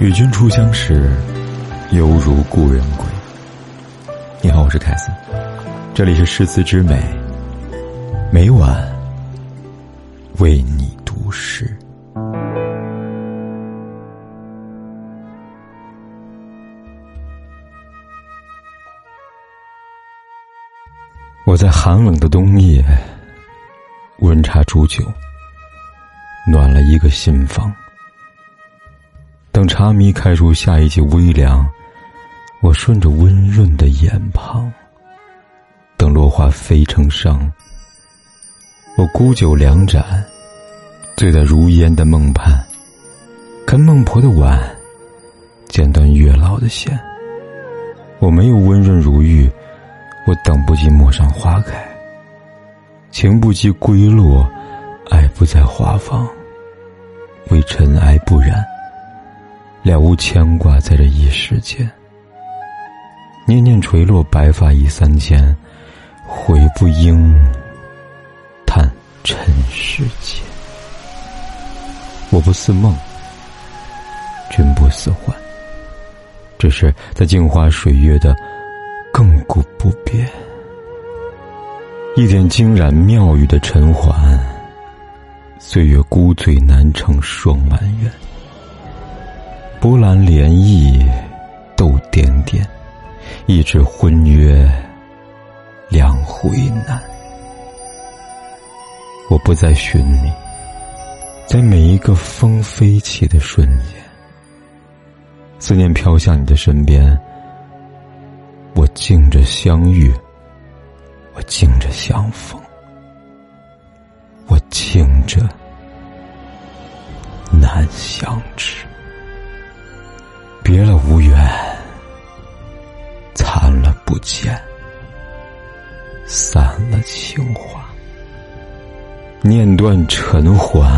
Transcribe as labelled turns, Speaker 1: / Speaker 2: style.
Speaker 1: 与君初相识，犹如故人归。你好，我是凯森，这里是诗词之美，每晚为你读诗。我在寒冷的冬夜，温茶煮酒，暖了一个心房。等茶迷开出下一季微凉，我顺着温润的眼旁。等落花飞成殇，我孤酒两盏，醉在如烟的梦畔，看孟婆的碗，剪断月老的线。我没有温润如玉，我等不及陌上花开，情不及归落，爱不在花房，为尘埃不染。了无牵挂，在这一世间。念念垂落，白发已三千，悔不应，叹尘世间。我不似梦，君不似幻，只是在镜花水月的亘古不变。一点惊染妙语的尘寰，岁月孤醉难成双满圆。波澜涟漪，斗点点，一纸婚约，两回难。我不再寻你，在每一个风飞起的瞬间，思念飘向你的身边。我静着相遇，我静着相逢，我静着难相知。别了无缘，残了不见，散了情话，念断尘寰。